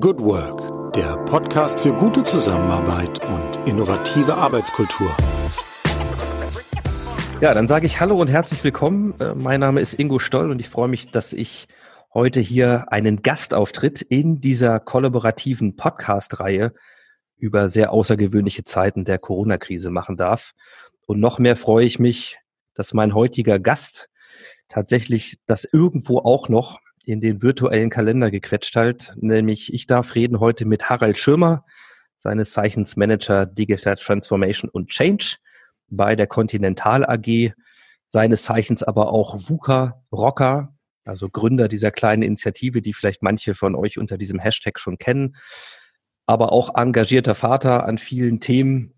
Good Work, der Podcast für gute Zusammenarbeit und innovative Arbeitskultur. Ja, dann sage ich Hallo und herzlich willkommen. Äh, mein Name ist Ingo Stoll und ich freue mich, dass ich heute hier einen Gastauftritt in dieser kollaborativen Podcast-Reihe über sehr außergewöhnliche Zeiten der Corona-Krise machen darf. Und noch mehr freue ich mich, dass mein heutiger Gast tatsächlich das irgendwo auch noch in den virtuellen Kalender gequetscht hat. Nämlich ich darf reden heute mit Harald Schirmer, seines Zeichens Manager Digital Transformation und Change bei der Continental AG, seines Zeichens aber auch VUCA Rocker, also Gründer dieser kleinen Initiative, die vielleicht manche von euch unter diesem Hashtag schon kennen, aber auch engagierter Vater an vielen Themen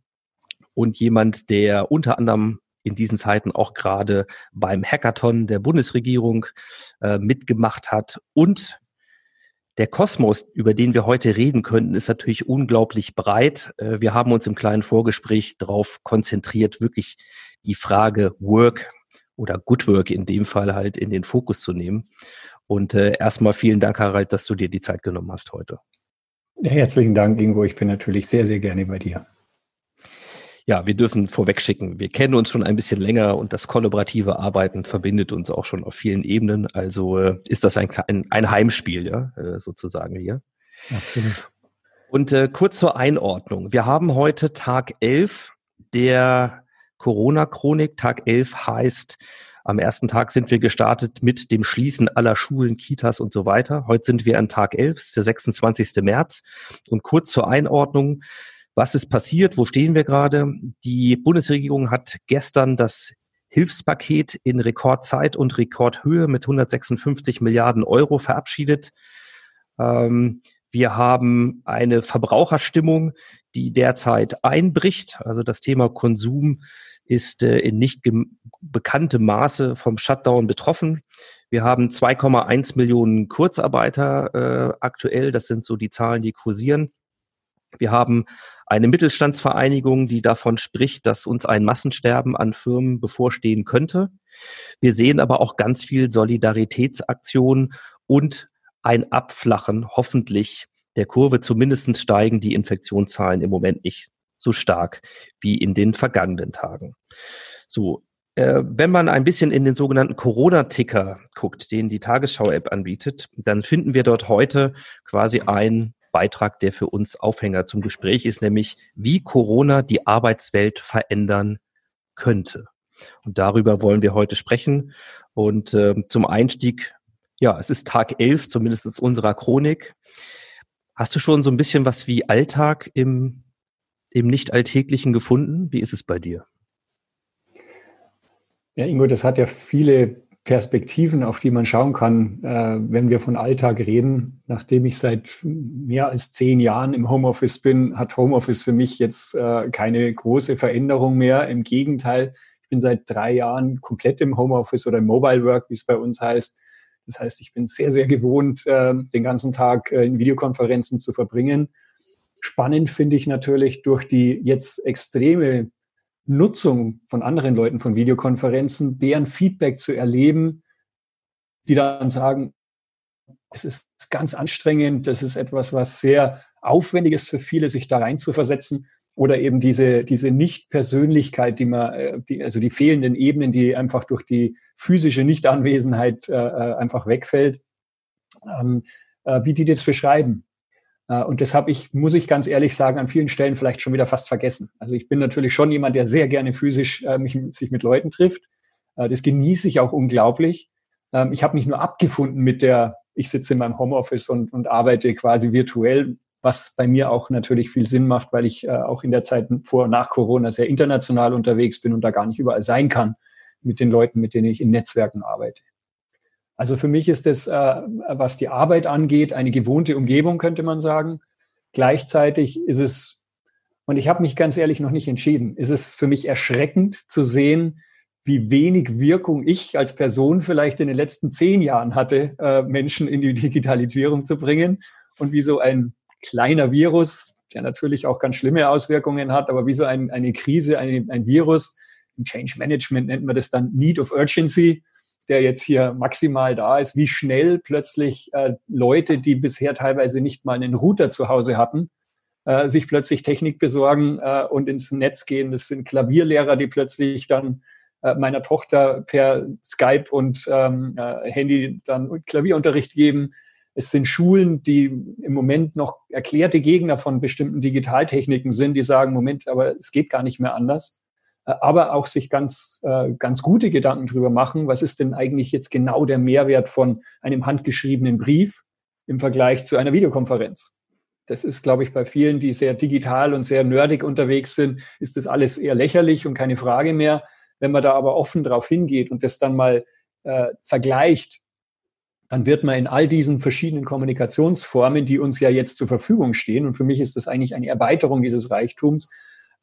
und jemand, der unter anderem in diesen Zeiten auch gerade beim Hackathon der Bundesregierung äh, mitgemacht hat. Und der Kosmos, über den wir heute reden könnten, ist natürlich unglaublich breit. Äh, wir haben uns im kleinen Vorgespräch darauf konzentriert, wirklich die Frage Work oder Good Work in dem Fall halt in den Fokus zu nehmen. Und äh, erstmal vielen Dank, Harald, dass du dir die Zeit genommen hast heute. Herzlichen Dank, Ingo. Ich bin natürlich sehr, sehr gerne bei dir. Ja, wir dürfen vorwegschicken. Wir kennen uns schon ein bisschen länger und das kollaborative Arbeiten verbindet uns auch schon auf vielen Ebenen. Also äh, ist das ein, ein, ein Heimspiel, ja, äh, sozusagen hier. Absolut. Und äh, kurz zur Einordnung. Wir haben heute Tag 11 der Corona-Chronik. Tag 11 heißt, am ersten Tag sind wir gestartet mit dem Schließen aller Schulen, Kitas und so weiter. Heute sind wir an Tag 11, ist der 26. März. Und kurz zur Einordnung. Was ist passiert? Wo stehen wir gerade? Die Bundesregierung hat gestern das Hilfspaket in Rekordzeit und Rekordhöhe mit 156 Milliarden Euro verabschiedet. Ähm, wir haben eine Verbraucherstimmung, die derzeit einbricht. Also das Thema Konsum ist äh, in nicht bekanntem Maße vom Shutdown betroffen. Wir haben 2,1 Millionen Kurzarbeiter äh, aktuell. Das sind so die Zahlen, die kursieren. Wir haben eine Mittelstandsvereinigung, die davon spricht, dass uns ein Massensterben an Firmen bevorstehen könnte. Wir sehen aber auch ganz viel Solidaritätsaktionen und ein Abflachen hoffentlich der Kurve. Zumindest steigen die Infektionszahlen im Moment nicht so stark wie in den vergangenen Tagen. So, äh, wenn man ein bisschen in den sogenannten Corona-Ticker guckt, den die Tagesschau-App anbietet, dann finden wir dort heute quasi ein Beitrag, der für uns Aufhänger zum Gespräch ist, nämlich wie Corona die Arbeitswelt verändern könnte. Und darüber wollen wir heute sprechen. Und äh, zum Einstieg, ja, es ist Tag 11, zumindest in unserer Chronik. Hast du schon so ein bisschen was wie Alltag im, im Nicht-Alltäglichen gefunden? Wie ist es bei dir? Ja, Ingo, das hat ja viele Perspektiven, auf die man schauen kann, äh, wenn wir von Alltag reden. Nachdem ich seit mehr als zehn Jahren im Homeoffice bin, hat Homeoffice für mich jetzt äh, keine große Veränderung mehr. Im Gegenteil, ich bin seit drei Jahren komplett im Homeoffice oder im Mobile Work, wie es bei uns heißt. Das heißt, ich bin sehr, sehr gewohnt, äh, den ganzen Tag in Videokonferenzen zu verbringen. Spannend finde ich natürlich durch die jetzt extreme Nutzung von anderen Leuten von Videokonferenzen, deren Feedback zu erleben, die dann sagen, es ist ganz anstrengend, das ist etwas, was sehr aufwendig ist für viele, sich da rein zu versetzen oder eben diese, diese Nicht-Persönlichkeit, die man, äh, die, also die fehlenden Ebenen, die einfach durch die physische Nichtanwesenheit äh, äh einfach wegfällt, ähm, äh, wie die das beschreiben. Äh, und das habe ich, muss ich ganz ehrlich sagen, an vielen Stellen vielleicht schon wieder fast vergessen. Also ich bin natürlich schon jemand, der sehr gerne physisch äh, mich, sich mit Leuten trifft. Äh, das genieße ich auch unglaublich. Ähm, ich habe mich nur abgefunden mit der, ich sitze in meinem Homeoffice und, und arbeite quasi virtuell, was bei mir auch natürlich viel Sinn macht, weil ich äh, auch in der Zeit vor und nach Corona sehr international unterwegs bin und da gar nicht überall sein kann mit den Leuten, mit denen ich in Netzwerken arbeite. Also für mich ist es, äh, was die Arbeit angeht, eine gewohnte Umgebung, könnte man sagen. Gleichzeitig ist es, und ich habe mich ganz ehrlich noch nicht entschieden, ist es für mich erschreckend zu sehen, wie wenig Wirkung ich als Person vielleicht in den letzten zehn Jahren hatte, äh, Menschen in die Digitalisierung zu bringen und wie so ein kleiner Virus, der natürlich auch ganz schlimme Auswirkungen hat, aber wie so ein, eine Krise, ein, ein Virus, im Change Management nennt man das dann Need of Urgency, der jetzt hier maximal da ist, wie schnell plötzlich äh, Leute, die bisher teilweise nicht mal einen Router zu Hause hatten, äh, sich plötzlich Technik besorgen äh, und ins Netz gehen. Das sind Klavierlehrer, die plötzlich dann äh, meiner Tochter per Skype und ähm, äh, Handy dann Klavierunterricht geben. Es sind Schulen, die im Moment noch erklärte Gegner von bestimmten Digitaltechniken sind, die sagen, Moment, aber es geht gar nicht mehr anders. Äh, aber auch sich ganz, äh, ganz gute Gedanken drüber machen, was ist denn eigentlich jetzt genau der Mehrwert von einem handgeschriebenen Brief im Vergleich zu einer Videokonferenz. Das ist, glaube ich, bei vielen, die sehr digital und sehr nerdig unterwegs sind, ist das alles eher lächerlich und keine Frage mehr. Wenn man da aber offen drauf hingeht und das dann mal äh, vergleicht, dann wird man in all diesen verschiedenen Kommunikationsformen, die uns ja jetzt zur Verfügung stehen, und für mich ist das eigentlich eine Erweiterung dieses Reichtums,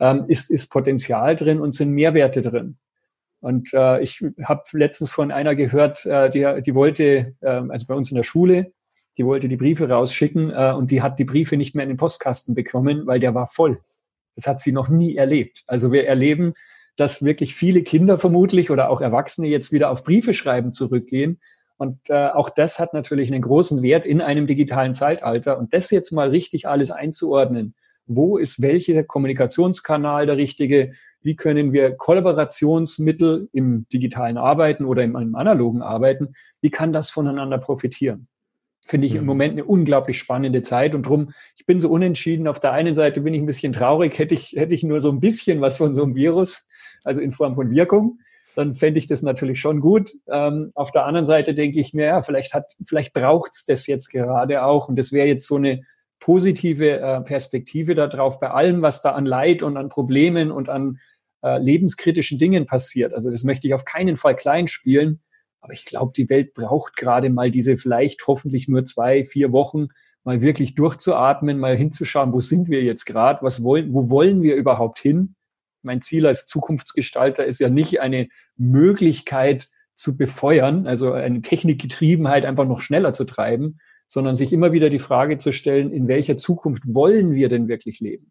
ähm, ist, ist Potenzial drin und sind Mehrwerte drin. Und äh, ich habe letztens von einer gehört, äh, die, die wollte, äh, also bei uns in der Schule, die wollte die Briefe rausschicken äh, und die hat die Briefe nicht mehr in den Postkasten bekommen, weil der war voll. Das hat sie noch nie erlebt. Also wir erleben, dass wirklich viele Kinder vermutlich oder auch Erwachsene jetzt wieder auf Briefe schreiben zurückgehen. Und äh, auch das hat natürlich einen großen Wert in einem digitalen Zeitalter. Und das jetzt mal richtig alles einzuordnen. Wo ist welcher Kommunikationskanal der richtige? Wie können wir Kollaborationsmittel im digitalen Arbeiten oder im, im analogen Arbeiten, wie kann das voneinander profitieren? finde ich im mhm. Moment eine unglaublich spannende Zeit und drum, ich bin so unentschieden. Auf der einen Seite bin ich ein bisschen traurig, hätte ich, hätte ich nur so ein bisschen was von so einem Virus, also in Form von Wirkung, dann fände ich das natürlich schon gut. Ähm, auf der anderen Seite denke ich mir, ja, vielleicht hat, vielleicht braucht's das jetzt gerade auch und das wäre jetzt so eine positive äh, Perspektive darauf bei allem, was da an Leid und an Problemen und an äh, lebenskritischen Dingen passiert. Also das möchte ich auf keinen Fall klein spielen aber ich glaube, die Welt braucht gerade mal diese vielleicht hoffentlich nur zwei, vier Wochen, mal wirklich durchzuatmen, mal hinzuschauen, wo sind wir jetzt gerade, was wollen, wo wollen wir überhaupt hin? Mein Ziel als Zukunftsgestalter ist ja nicht eine Möglichkeit zu befeuern, also eine Technikgetriebenheit einfach noch schneller zu treiben, sondern sich immer wieder die Frage zu stellen, in welcher Zukunft wollen wir denn wirklich leben?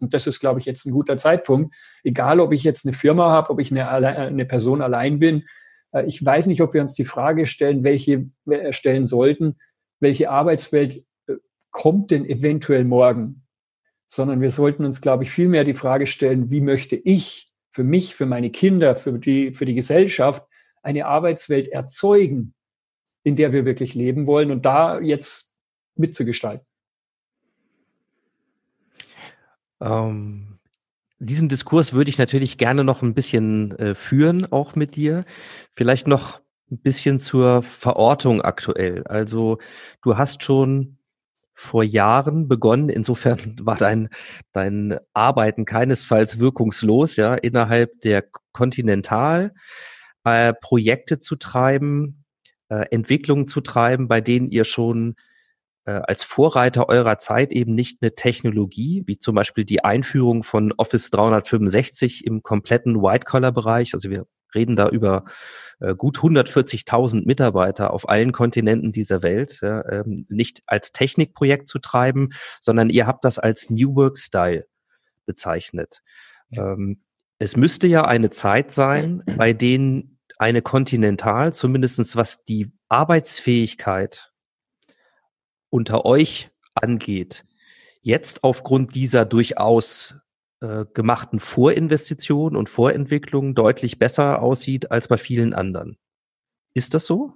Und das ist, glaube ich, jetzt ein guter Zeitpunkt. Egal, ob ich jetzt eine Firma habe, ob ich eine, eine Person allein bin, äh, ich weiß nicht, ob wir uns die Frage stellen, welche wir äh, stellen sollten, welche Arbeitswelt äh, kommt denn eventuell morgen, sondern wir sollten uns, glaube ich, vielmehr die Frage stellen, wie möchte ich für mich, für meine Kinder, für die, für die Gesellschaft eine Arbeitswelt erzeugen, in der wir wirklich leben wollen und da jetzt mitzugestalten. Ähm, diesen Diskurs würde ich natürlich gerne noch ein bisschen äh, führen, auch mit dir. Vielleicht noch ein bisschen zur Verortung aktuell. Also du hast schon vor Jahren begonnen. Insofern war dein, dein Arbeiten keinesfalls wirkungslos, ja, innerhalb der Continental äh, Projekte zu treiben, äh, Entwicklungen zu treiben, bei denen ihr schon äh, als Vorreiter eurer Zeit eben nicht eine Technologie, wie zum Beispiel die Einführung von Office 365 im kompletten White-Collar-Bereich. Also wir reden da über äh, gut 140.000 Mitarbeiter auf allen Kontinenten dieser Welt, ja, ähm, nicht als Technikprojekt zu treiben, sondern ihr habt das als New Work Style bezeichnet. Ja. Ähm, es müsste ja eine Zeit sein, bei denen eine Continental, zumindestens was die Arbeitsfähigkeit unter euch angeht, jetzt aufgrund dieser durchaus äh, gemachten Vorinvestitionen und Vorentwicklungen deutlich besser aussieht als bei vielen anderen. Ist das so?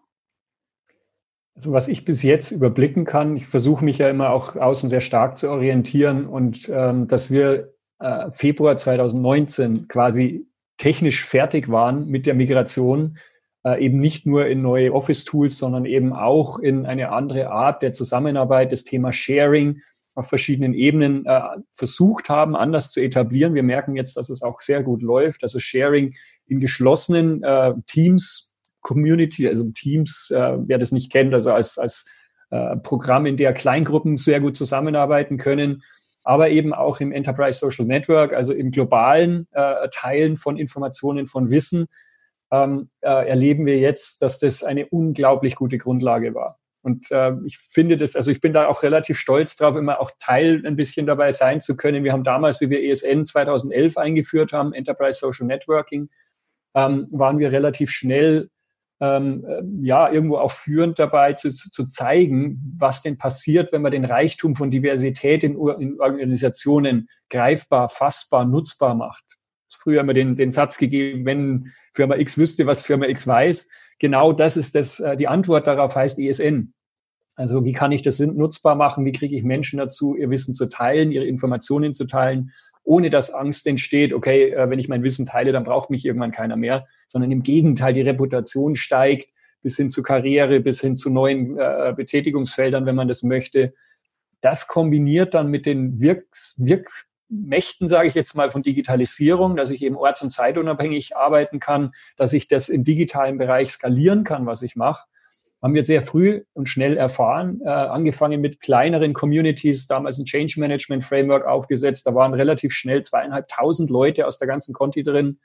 Also was ich bis jetzt überblicken kann, ich versuche mich ja immer auch außen sehr stark zu orientieren und ähm, dass wir äh, Februar 2019 quasi technisch fertig waren mit der Migration äh, eben nicht nur in neue Office-Tools, sondern eben auch in eine andere Art der Zusammenarbeit, das Thema Sharing auf verschiedenen Ebenen äh, versucht haben, anders zu etablieren. Wir merken jetzt, dass es auch sehr gut läuft. Also Sharing in geschlossenen äh, Teams, Community, also Teams, äh, wer das nicht kennt, also als, als äh, Programm, in der Kleingruppen sehr gut zusammenarbeiten können, aber eben auch im Enterprise Social Network, also im globalen äh, Teilen von Informationen, von Wissen, ähm, äh, erleben wir jetzt, dass das eine unglaublich gute Grundlage war. Und äh, ich finde das, also ich bin da auch relativ stolz drauf, immer auch Teil ein bisschen dabei sein zu können. Wir haben damals, wie wir ESN 2011 eingeführt haben, Enterprise Social Networking, ähm, waren wir relativ schnell ähm, äh, ja irgendwo auch führend dabei zu, zu zeigen, was denn passiert, wenn man den Reichtum von Diversität in, in Organisationen greifbar, fassbar, nutzbar macht. Früher haben wir den, den Satz gegeben, wenn Firma X wüsste, was Firma X weiß. Genau das ist das, äh, die Antwort darauf heißt ESN. Also wie kann ich das nutzbar machen? Wie kriege ich Menschen dazu, ihr Wissen zu teilen, ihre Informationen zu teilen, ohne dass Angst entsteht, okay, äh, wenn ich mein Wissen teile, dann braucht mich irgendwann keiner mehr, sondern im Gegenteil, die Reputation steigt bis hin zu Karriere, bis hin zu neuen äh, Betätigungsfeldern, wenn man das möchte. Das kombiniert dann mit den Wirks, Wirkmächten, sage ich jetzt mal, von Digitalisierung, dass ich eben orts- und zeitunabhängig arbeiten kann, dass ich das im digitalen Bereich skalieren kann, was ich mache haben wir sehr früh und schnell erfahren, äh, angefangen mit kleineren Communities, damals ein Change Management Framework aufgesetzt. Da waren relativ schnell zweieinhalbtausend Leute aus der ganzen Conti drin.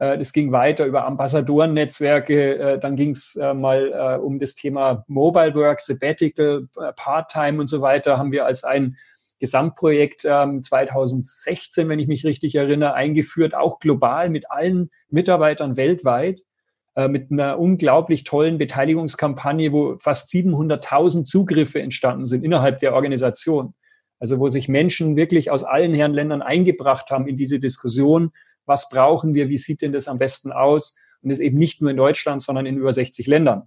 Äh, das ging weiter über Ambassadorennetzwerke. Äh, dann ging es äh, mal äh, um das Thema Mobile Work, Sabbatical, äh, Part-Time und so weiter. Haben wir als ein Gesamtprojekt 2016, ähm, wenn ich mich richtig erinnere, eingeführt, auch global mit allen Mitarbeitern weltweit. Äh, mit einer unglaublich tollen Beteiligungskampagne, wo fast 700.000 Zugriffe entstanden sind innerhalb der Organisation. Also wo sich Menschen wirklich aus allen Herrenländern eingebracht haben in diese Diskussion. Was brauchen wir? Wie sieht denn das am besten aus? Und das eben nicht nur in Deutschland, sondern in über 60 Ländern.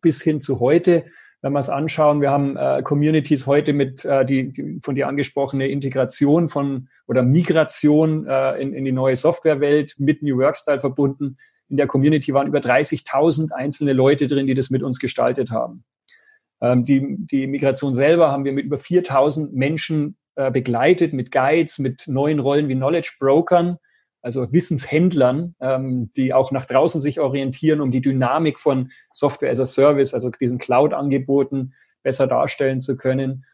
Bis hin zu heute, wenn wir es anschauen, wir haben äh, Communities heute mit äh, die, die von dir angesprochene Integration von oder Migration äh, in, in die neue Softwarewelt mit New Work Style verbunden in der Community waren über 30.000 einzelne Leute drin, die das mit uns gestaltet haben. Ähm, die, die Migration selber haben wir mit über 4.000 Menschen äh, begleitet, mit Guides, mit neuen Rollen wie Knowledge Brokern, also Wissenshändlern, ähm, die auch nach draußen sich orientieren, um die Dynamik von Software as a Service, also diesen Cloud-Angeboten besser darstellen zu können.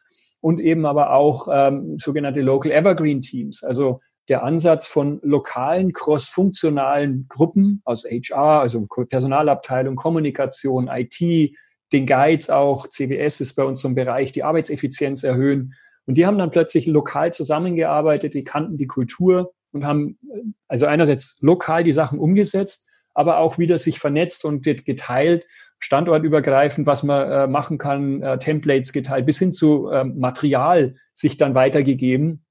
Und eben aber auch ähm, sogenannte Local Evergreen Teams, also der Ansatz von lokalen, cross-funktionalen Gruppen aus HR, also Personalabteilung, Kommunikation, IT, den Guides auch, CWS ist bei uns so ein Bereich, die Arbeitseffizienz erhöhen. Und die haben dann plötzlich lokal zusammengearbeitet, die kannten die Kultur und haben also einerseits lokal die Sachen umgesetzt, aber auch wieder sich vernetzt und geteilt, standortübergreifend, was man äh, machen kann, äh, Templates geteilt, bis hin zu äh, Material sich dann weitergegeben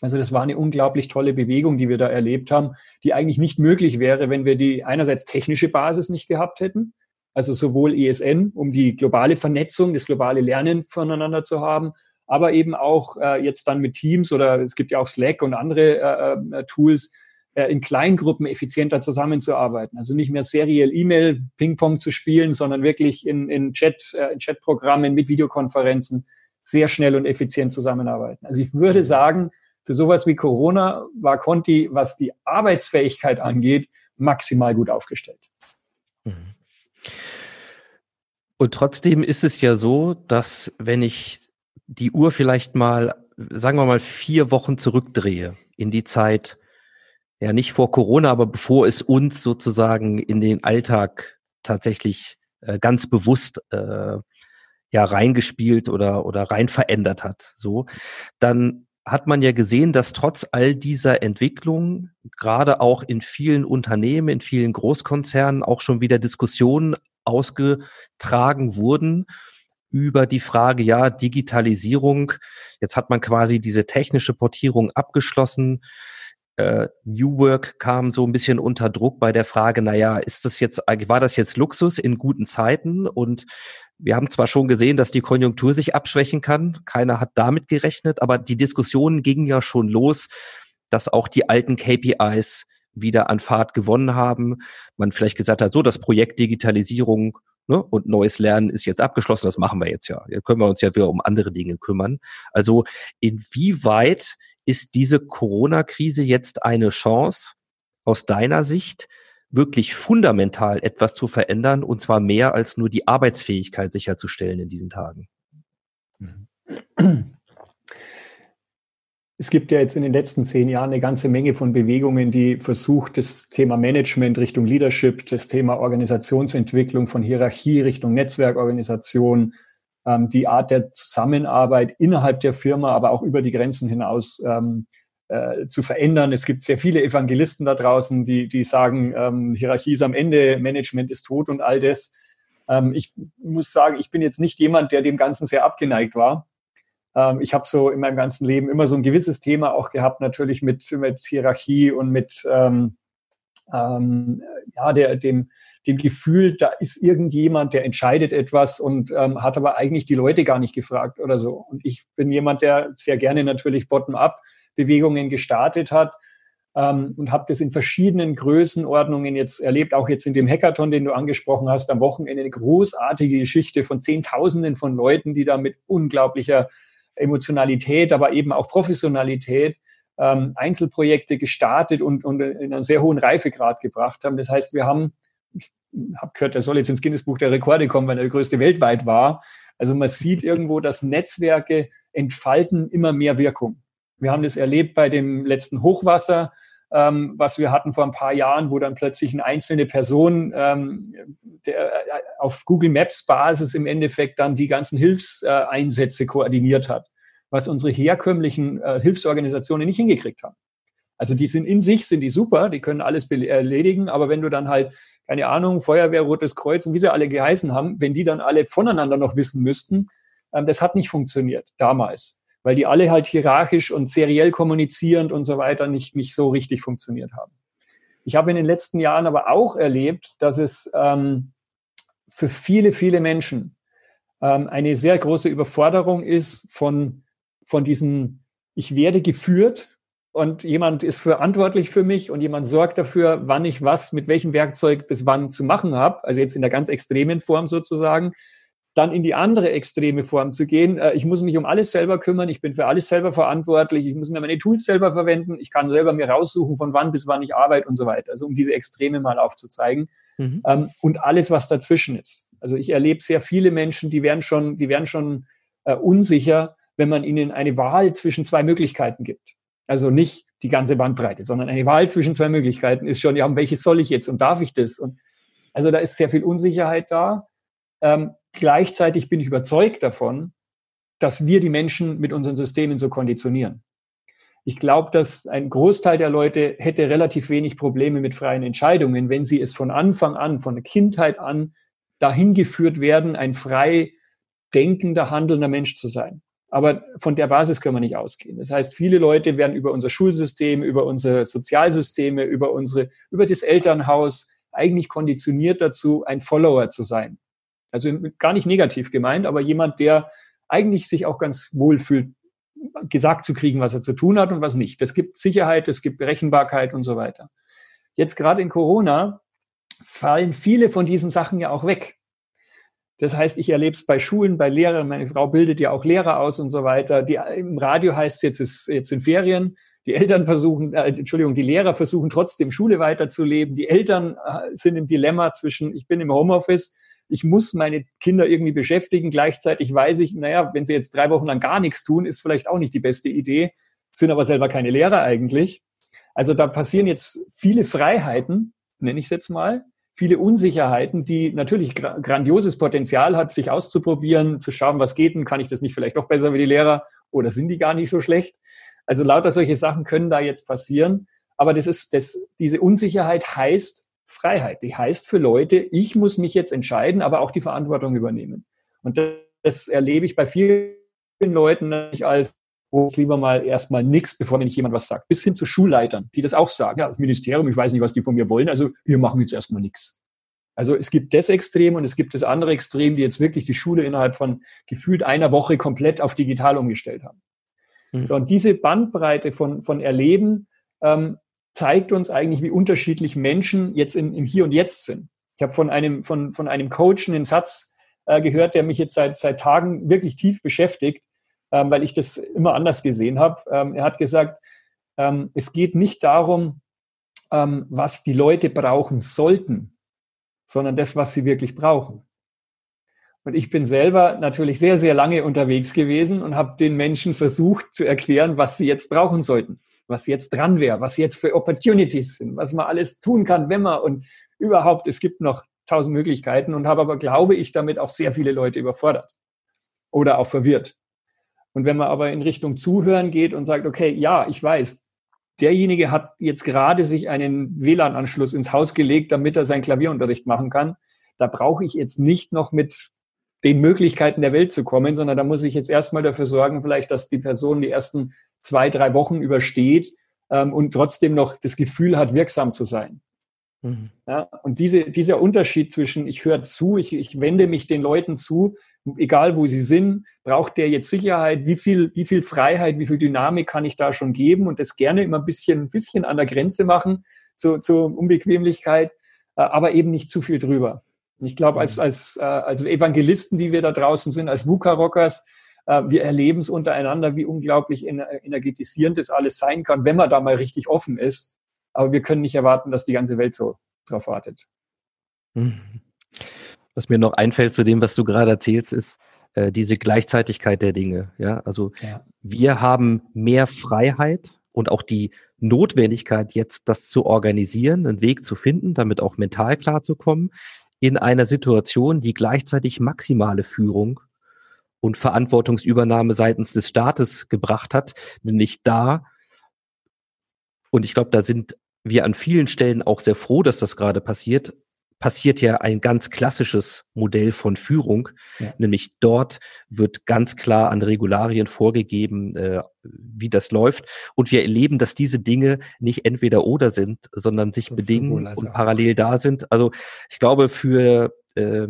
also das war eine unglaublich tolle Bewegung, die wir da erlebt haben, die eigentlich nicht möglich wäre, wenn wir die einerseits technische Basis nicht gehabt hätten, also sowohl ESN, um die globale Vernetzung, das globale Lernen voneinander zu haben, aber eben auch äh, jetzt dann mit Teams oder es gibt ja auch Slack und andere äh, äh, Tools, äh, in Kleingruppen effizienter zusammenzuarbeiten. Also nicht mehr seriell E-Mail, Ping-Pong zu spielen, sondern wirklich in, in Chat, äh, in Chatprogrammen mit Videokonferenzen sehr schnell und effizient zusammenarbeiten. Also ich würde sagen, für sowas wie Corona war Conti, was die Arbeitsfähigkeit angeht, maximal gut aufgestellt. Mhm. Und trotzdem ist es ja so, dass wenn ich die Uhr vielleicht mal, sagen wir mal, vier Wochen zurückdrehe in die Zeit, ja nicht vor Corona, aber bevor es uns sozusagen in den Alltag tatsächlich äh, ganz bewusst äh, ja reingespielt oder oder rein verändert hat, so, dann hat man ja gesehen, dass trotz all dieser Entwicklungen gerade auch in vielen Unternehmen, in vielen Großkonzernen auch schon wieder Diskussionen ausgetragen wurden über die Frage, ja, Digitalisierung, jetzt hat man quasi diese technische Portierung abgeschlossen. Äh, New Work kam so ein bisschen unter Druck bei der Frage, naja, ist das jetzt, war das jetzt Luxus in guten Zeiten? Und wir haben zwar schon gesehen, dass die Konjunktur sich abschwächen kann, keiner hat damit gerechnet, aber die Diskussionen gingen ja schon los, dass auch die alten KPIs wieder an Fahrt gewonnen haben. Man vielleicht gesagt hat, so das Projekt Digitalisierung ne, und neues Lernen ist jetzt abgeschlossen, das machen wir jetzt ja. Jetzt können wir uns ja wieder um andere Dinge kümmern. Also inwieweit ist diese Corona-Krise jetzt eine Chance aus deiner Sicht, wirklich fundamental etwas zu verändern und zwar mehr als nur die Arbeitsfähigkeit sicherzustellen in diesen Tagen? Es gibt ja jetzt in den letzten zehn Jahren eine ganze Menge von Bewegungen, die versucht, das Thema Management Richtung Leadership, das Thema Organisationsentwicklung von Hierarchie Richtung Netzwerkorganisation, die Art der Zusammenarbeit innerhalb der Firma, aber auch über die Grenzen hinaus ähm, äh, zu verändern. Es gibt sehr viele Evangelisten da draußen, die, die sagen, ähm, Hierarchie ist am Ende, Management ist tot und all das. Ähm, ich muss sagen, ich bin jetzt nicht jemand, der dem Ganzen sehr abgeneigt war. Ähm, ich habe so in meinem ganzen Leben immer so ein gewisses Thema auch gehabt, natürlich mit, mit Hierarchie und mit ähm, ähm, ja, der, dem, dem Gefühl, da ist irgendjemand, der entscheidet etwas und ähm, hat aber eigentlich die Leute gar nicht gefragt oder so. Und ich bin jemand, der sehr gerne natürlich bottom-up Bewegungen gestartet hat ähm, und habe das in verschiedenen Größenordnungen jetzt erlebt, auch jetzt in dem Hackathon, den du angesprochen hast, am Wochenende eine großartige Geschichte von Zehntausenden von Leuten, die da mit unglaublicher Emotionalität, aber eben auch Professionalität ähm, Einzelprojekte gestartet und, und in einen sehr hohen Reifegrad gebracht haben. Das heißt, wir haben, ich habe gehört, der soll jetzt ins Guinness Buch der Rekorde kommen, weil er der größte weltweit war. Also man sieht irgendwo, dass Netzwerke entfalten immer mehr Wirkung. Wir haben das erlebt bei dem letzten Hochwasser, ähm, was wir hatten vor ein paar Jahren, wo dann plötzlich eine einzelne Person ähm, der, äh, auf Google Maps Basis im Endeffekt dann die ganzen Hilfseinsätze koordiniert hat, was unsere herkömmlichen äh, Hilfsorganisationen nicht hingekriegt haben. Also die sind in sich, sind die super, die können alles erledigen, aber wenn du dann halt, keine Ahnung, Feuerwehr, Rotes Kreuz und wie sie alle geheißen haben, wenn die dann alle voneinander noch wissen müssten, ähm, das hat nicht funktioniert damals weil die alle halt hierarchisch und seriell kommunizierend und so weiter nicht, nicht so richtig funktioniert haben. Ich habe in den letzten Jahren aber auch erlebt, dass es ähm, für viele, viele Menschen ähm, eine sehr große Überforderung ist von, von diesem, ich werde geführt und jemand ist verantwortlich für mich und jemand sorgt dafür, wann ich was mit welchem Werkzeug bis wann zu machen habe. Also jetzt in der ganz extremen Form sozusagen dann in die andere extreme Form zu gehen. Äh, ich muss mich um alles selber kümmern, ich bin für alles selber verantwortlich, ich muss mir meine Tools selber verwenden, ich kann selber mir raussuchen, von wann bis wann ich arbeite und so weiter. Also um diese Extreme mal aufzuzeigen. Mhm. Ähm, und alles, was dazwischen ist. Also ich erlebe sehr viele Menschen, die werden schon, die werden schon äh, unsicher, wenn man ihnen eine Wahl zwischen zwei Möglichkeiten gibt. Also nicht die ganze Bandbreite, sondern eine Wahl zwischen zwei Möglichkeiten ist schon, ja, welches soll ich jetzt und darf ich das? Und also da ist sehr viel Unsicherheit da. Ähm, gleichzeitig bin ich überzeugt davon, dass wir die Menschen mit unseren Systemen so konditionieren. Ich glaube, dass ein Großteil der Leute hätte relativ wenig Probleme mit freien Entscheidungen, wenn sie es von Anfang an, von der Kindheit an dahin geführt werden, ein frei denkender, handelnder Mensch zu sein. Aber von der Basis können wir nicht ausgehen. Das heißt, viele Leute werden über unser Schulsystem, über unsere Sozialsysteme, über unsere, über das Elternhaus eigentlich konditioniert dazu, ein Follower zu sein. Also gar nicht negativ gemeint, aber jemand, der eigentlich sich auch ganz wohl fühlt, gesagt zu kriegen, was er zu tun hat und was nicht. Das gibt Sicherheit, es gibt Berechenbarkeit und so weiter. Jetzt gerade in Corona fallen viele von diesen Sachen ja auch weg. Das heißt, ich erlebe es bei Schulen, bei Lehrern. Meine Frau bildet ja auch Lehrer aus und so weiter. Die, Im Radio heißt es jetzt, ist, jetzt sind Ferien. Die Eltern versuchen, äh, Entschuldigung, die Lehrer versuchen trotzdem Schule weiterzuleben. Die Eltern äh, sind im Dilemma zwischen, ich bin im Homeoffice, ich muss meine Kinder irgendwie beschäftigen. Gleichzeitig weiß ich, naja, wenn sie jetzt drei Wochen lang gar nichts tun, ist vielleicht auch nicht die beste Idee, sind aber selber keine Lehrer eigentlich. Also da passieren jetzt viele Freiheiten, nenne ich es jetzt mal, viele Unsicherheiten, die natürlich grandioses Potenzial hat, sich auszuprobieren, zu schauen, was geht denn, kann ich das nicht vielleicht doch besser wie die Lehrer oder sind die gar nicht so schlecht? Also lauter solche Sachen können da jetzt passieren. Aber das ist, das, diese Unsicherheit heißt, Freiheit. Die heißt für Leute, ich muss mich jetzt entscheiden, aber auch die Verantwortung übernehmen. Und das, das erlebe ich bei vielen Leuten nicht als, wo es lieber mal erstmal nichts, bevor mir nicht jemand was sagt. Bis hin zu Schulleitern, die das auch sagen. Ja, das Ministerium, ich weiß nicht, was die von mir wollen, also wir machen jetzt erstmal nichts. Also es gibt das Extrem und es gibt das andere Extrem, die jetzt wirklich die Schule innerhalb von gefühlt einer Woche komplett auf digital umgestellt haben. Mhm. So, und diese Bandbreite von, von Erleben ähm, zeigt uns eigentlich, wie unterschiedlich Menschen jetzt in, im Hier und Jetzt sind. Ich habe von einem, von, von einem Coach einen Satz äh, gehört, der mich jetzt seit, seit Tagen wirklich tief beschäftigt, ähm, weil ich das immer anders gesehen habe. Ähm, er hat gesagt, ähm, es geht nicht darum, ähm, was die Leute brauchen sollten, sondern das, was sie wirklich brauchen. Und ich bin selber natürlich sehr, sehr lange unterwegs gewesen und habe den Menschen versucht zu erklären, was sie jetzt brauchen sollten was jetzt dran wäre, was jetzt für Opportunities sind, was man alles tun kann, wenn man und überhaupt, es gibt noch tausend Möglichkeiten und habe aber, glaube ich, damit auch sehr viele Leute überfordert oder auch verwirrt. Und wenn man aber in Richtung Zuhören geht und sagt, okay, ja, ich weiß, derjenige hat jetzt gerade sich einen WLAN-Anschluss ins Haus gelegt, damit er seinen Klavierunterricht machen kann. Da brauche ich jetzt nicht noch mit den Möglichkeiten der Welt zu kommen, sondern da muss ich jetzt erstmal dafür sorgen, vielleicht, dass die Person die ersten zwei, drei Wochen übersteht ähm, und trotzdem noch das Gefühl hat, wirksam zu sein. Mhm. Ja, und diese, dieser Unterschied zwischen ich höre zu, ich, ich wende mich den Leuten zu, egal wo sie sind, braucht der jetzt Sicherheit, wie viel, wie viel Freiheit, wie viel Dynamik kann ich da schon geben und das gerne immer ein bisschen, ein bisschen an der Grenze machen zur, zur Unbequemlichkeit, äh, aber eben nicht zu viel drüber. Ich glaube, als, mhm. als, äh, als Evangelisten, die wir da draußen sind, als VUCA-Rockers, äh, wir erleben es untereinander, wie unglaublich energetisierend das alles sein kann, wenn man da mal richtig offen ist. Aber wir können nicht erwarten, dass die ganze Welt so drauf wartet. Mhm. Was mir noch einfällt zu dem, was du gerade erzählst, ist äh, diese Gleichzeitigkeit der Dinge. Ja, also ja. wir haben mehr Freiheit und auch die Notwendigkeit, jetzt das zu organisieren, einen Weg zu finden, damit auch mental klarzukommen, in einer Situation, die gleichzeitig maximale Führung und Verantwortungsübernahme seitens des Staates gebracht hat, nämlich da, und ich glaube, da sind wir an vielen Stellen auch sehr froh, dass das gerade passiert, passiert ja ein ganz klassisches Modell von Führung, ja. nämlich dort wird ganz klar an Regularien vorgegeben, äh, wie das läuft. Und wir erleben, dass diese Dinge nicht entweder oder sind, sondern sich bedingen und parallel da sind. Also ich glaube, für, äh,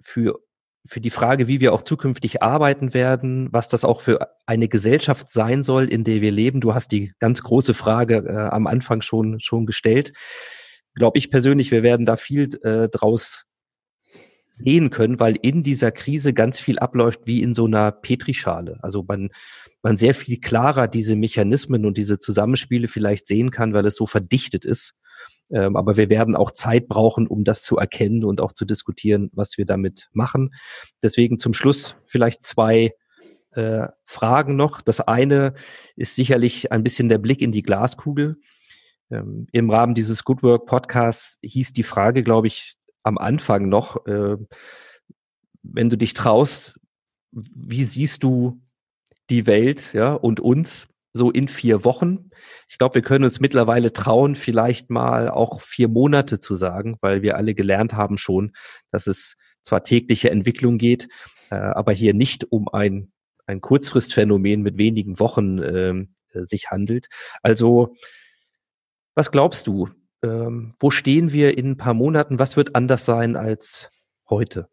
für für die Frage, wie wir auch zukünftig arbeiten werden, was das auch für eine Gesellschaft sein soll, in der wir leben. Du hast die ganz große Frage äh, am Anfang schon, schon gestellt glaube ich persönlich, wir werden da viel äh, draus sehen können, weil in dieser Krise ganz viel abläuft wie in so einer Petrischale. Also man, man sehr viel klarer diese Mechanismen und diese Zusammenspiele vielleicht sehen kann, weil es so verdichtet ist. Ähm, aber wir werden auch Zeit brauchen, um das zu erkennen und auch zu diskutieren, was wir damit machen. Deswegen zum Schluss vielleicht zwei äh, Fragen noch. Das eine ist sicherlich ein bisschen der Blick in die Glaskugel. Ähm, Im Rahmen dieses Good Work Podcasts hieß die Frage, glaube ich, am Anfang noch, äh, wenn du dich traust, wie siehst du die Welt ja, und uns so in vier Wochen? Ich glaube, wir können uns mittlerweile trauen, vielleicht mal auch vier Monate zu sagen, weil wir alle gelernt haben schon, dass es zwar tägliche Entwicklung geht, äh, aber hier nicht um ein, ein Kurzfristphänomen mit wenigen Wochen äh, sich handelt. Also was glaubst du? Ähm, wo stehen wir in ein paar Monaten? Was wird anders sein als heute?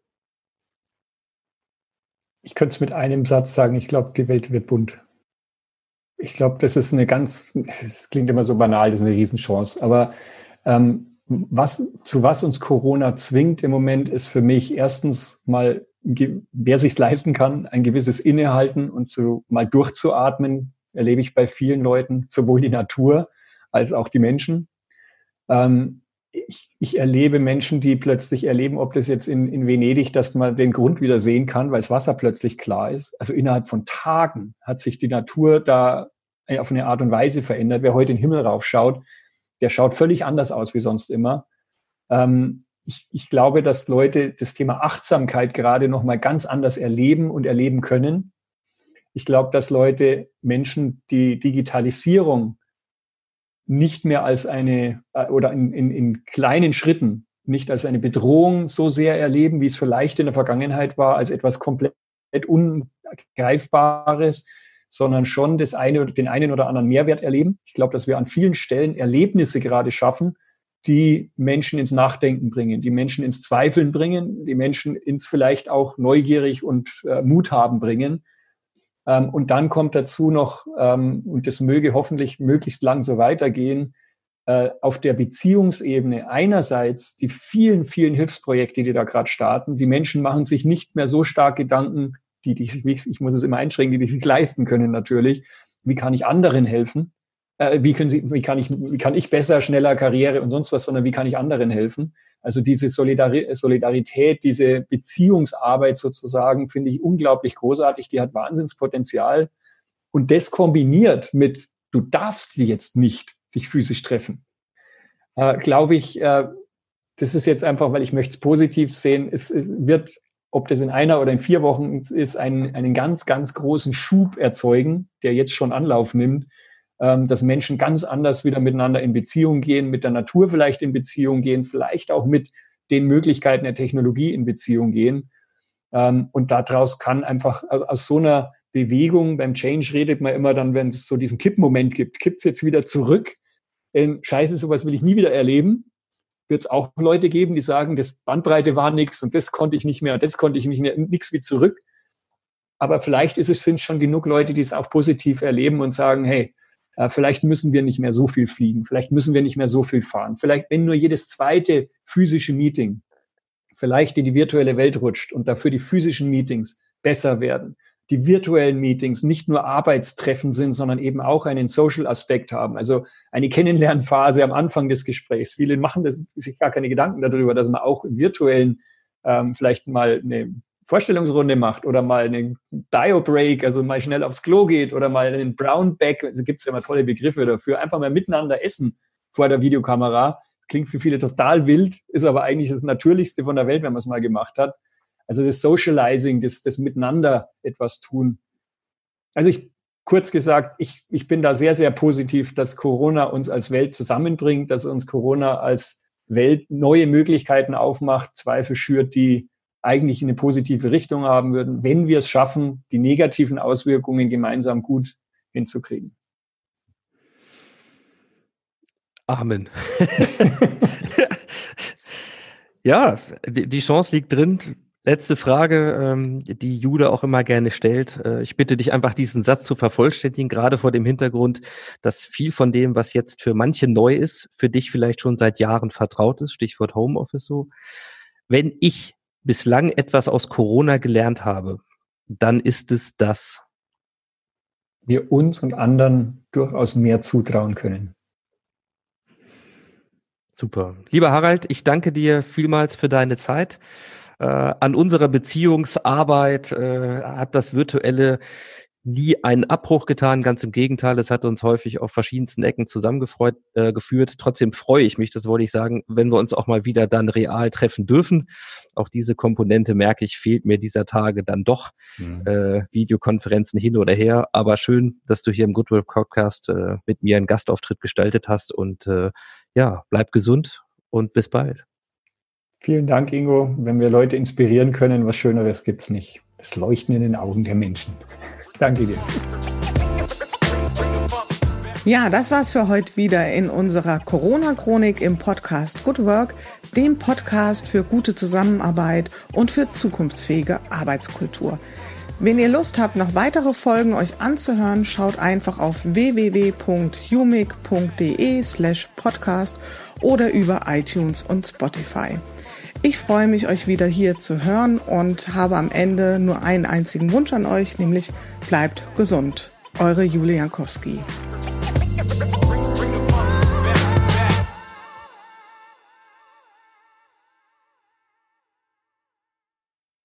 Ich könnte es mit einem Satz sagen, ich glaube, die Welt wird bunt. Ich glaube, das ist eine ganz, es klingt immer so banal, das ist eine Riesenchance. Aber ähm, was, zu was uns Corona zwingt im Moment, ist für mich erstens mal, wer sich leisten kann, ein gewisses Innehalten und zu, mal durchzuatmen, erlebe ich bei vielen Leuten, sowohl die Natur als auch die Menschen. Ähm, ich, ich, erlebe Menschen, die plötzlich erleben, ob das jetzt in, in Venedig, dass man den Grund wieder sehen kann, weil das Wasser plötzlich klar ist. Also innerhalb von Tagen hat sich die Natur da auf eine Art und Weise verändert. Wer heute den Himmel raufschaut, der schaut völlig anders aus wie sonst immer. Ähm, ich, ich glaube, dass Leute das Thema Achtsamkeit gerade noch mal ganz anders erleben und erleben können. Ich glaube, dass Leute Menschen die Digitalisierung nicht mehr als eine äh, oder in, in, in kleinen Schritten nicht als eine Bedrohung so sehr erleben, wie es vielleicht in der Vergangenheit war, als etwas komplett Ungreifbares, sondern schon das eine, den einen oder anderen Mehrwert erleben. Ich glaube, dass wir an vielen Stellen Erlebnisse gerade schaffen, die Menschen ins Nachdenken bringen, die Menschen ins Zweifeln bringen, die Menschen ins vielleicht auch neugierig und äh, Mut haben bringen. Ähm, und dann kommt dazu noch, ähm, und das möge hoffentlich möglichst lang so weitergehen, äh, auf der Beziehungsebene einerseits die vielen, vielen Hilfsprojekte, die da gerade starten. Die Menschen machen sich nicht mehr so stark Gedanken, die, die sich, ich muss es immer einschränken, die, die sich leisten können natürlich. Wie kann ich anderen helfen? Äh, wie, können sie, wie, kann ich, wie kann ich besser, schneller Karriere und sonst was, sondern wie kann ich anderen helfen? Also diese Solidari Solidarität, diese Beziehungsarbeit sozusagen, finde ich unglaublich großartig. Die hat Wahnsinnspotenzial. Und das kombiniert mit, du darfst sie jetzt nicht dich physisch treffen, äh, glaube ich, äh, das ist jetzt einfach, weil ich möchte es positiv sehen, es, es wird, ob das in einer oder in vier Wochen ist, einen, einen ganz, ganz großen Schub erzeugen, der jetzt schon Anlauf nimmt, dass Menschen ganz anders wieder miteinander in Beziehung gehen, mit der Natur vielleicht in Beziehung gehen, vielleicht auch mit den Möglichkeiten der Technologie in Beziehung gehen. Ähm, und daraus kann einfach aus, aus so einer Bewegung, beim Change redet man immer dann, wenn es so diesen Kippmoment gibt, kippt es jetzt wieder zurück. Ähm, Scheiße, sowas will ich nie wieder erleben. Wird es auch Leute geben, die sagen, das Bandbreite war nichts und das konnte ich nicht mehr, das konnte ich nicht mehr, nichts wie zurück. Aber vielleicht ist es, sind schon genug Leute, die es auch positiv erleben und sagen, hey, äh, vielleicht müssen wir nicht mehr so viel fliegen, vielleicht müssen wir nicht mehr so viel fahren. Vielleicht, wenn nur jedes zweite physische Meeting vielleicht in die virtuelle Welt rutscht und dafür die physischen Meetings besser werden, die virtuellen Meetings nicht nur Arbeitstreffen sind, sondern eben auch einen Social-Aspekt haben. Also eine Kennenlernphase am Anfang des Gesprächs. Viele machen das, sich gar keine Gedanken darüber, dass man auch im virtuellen ähm, vielleicht mal eine Vorstellungsrunde macht oder mal einen Dio-Break, also mal schnell aufs Klo geht oder mal einen Brown Bag, also gibt es ja immer tolle Begriffe dafür, einfach mal miteinander essen vor der Videokamera. Klingt für viele total wild, ist aber eigentlich das Natürlichste von der Welt, wenn man es mal gemacht hat. Also das Socializing, das, das Miteinander etwas tun. Also ich, kurz gesagt, ich, ich bin da sehr, sehr positiv, dass Corona uns als Welt zusammenbringt, dass uns Corona als Welt neue Möglichkeiten aufmacht, Zweifel schürt, die eigentlich in eine positive Richtung haben würden, wenn wir es schaffen, die negativen Auswirkungen gemeinsam gut hinzukriegen. Amen. ja, die Chance liegt drin. Letzte Frage, ähm, die Jude auch immer gerne stellt. Äh, ich bitte dich einfach, diesen Satz zu vervollständigen, gerade vor dem Hintergrund, dass viel von dem, was jetzt für manche neu ist, für dich vielleicht schon seit Jahren vertraut ist. Stichwort Homeoffice so. Wenn ich bislang etwas aus Corona gelernt habe, dann ist es das. Wir uns und anderen durchaus mehr zutrauen können. Super. Lieber Harald, ich danke dir vielmals für deine Zeit. Äh, an unserer Beziehungsarbeit äh, hat das virtuelle nie einen Abbruch getan. Ganz im Gegenteil, es hat uns häufig auf verschiedensten Ecken zusammengeführt. Äh, geführt. Trotzdem freue ich mich, das wollte ich sagen, wenn wir uns auch mal wieder dann real treffen dürfen. Auch diese Komponente merke ich, fehlt mir dieser Tage dann doch. Mhm. Äh, Videokonferenzen hin oder her. Aber schön, dass du hier im Goodwill Podcast äh, mit mir einen Gastauftritt gestaltet hast. Und äh, ja, bleib gesund und bis bald. Vielen Dank, Ingo. Wenn wir Leute inspirieren können, was Schöneres gibt's nicht. Das Leuchten in den Augen der Menschen. Danke dir. Ja, das war's für heute wieder in unserer Corona-Chronik im Podcast Good Work, dem Podcast für gute Zusammenarbeit und für zukunftsfähige Arbeitskultur. Wenn ihr Lust habt, noch weitere Folgen euch anzuhören, schaut einfach auf www.umic.de slash podcast oder über iTunes und Spotify. Ich freue mich, euch wieder hier zu hören und habe am Ende nur einen einzigen Wunsch an euch, nämlich bleibt gesund. Eure Julia Jankowski.